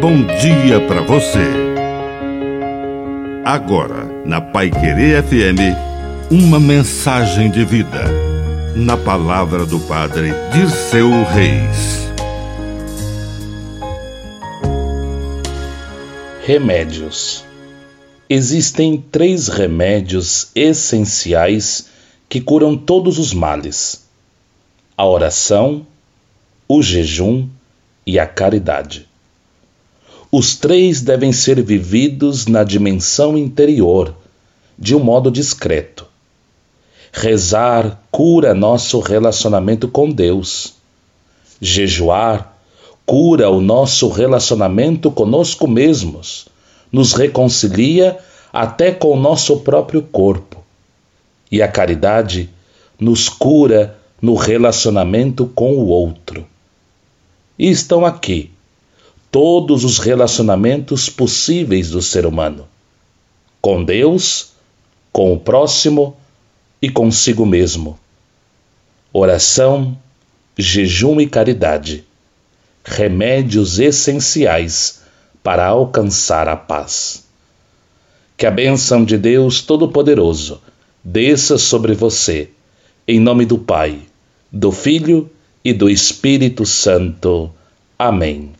bom dia para você. Agora, na Pai Querer FM, uma mensagem de vida. Na palavra do Padre Dirceu Reis. Remédios. Existem três remédios essenciais que curam todos os males: a oração, o jejum e a caridade. Os três devem ser vividos na dimensão interior, de um modo discreto. Rezar cura nosso relacionamento com Deus. Jejuar cura o nosso relacionamento conosco mesmos, nos reconcilia até com o nosso próprio corpo. E a caridade nos cura no relacionamento com o outro. E estão aqui todos os relacionamentos possíveis do ser humano: com Deus, com o próximo e consigo mesmo. Oração, jejum e caridade remédios essenciais para alcançar a paz. Que a bênção de Deus Todo-Poderoso desça sobre você, em nome do Pai, do Filho e do Espírito Santo. Amém.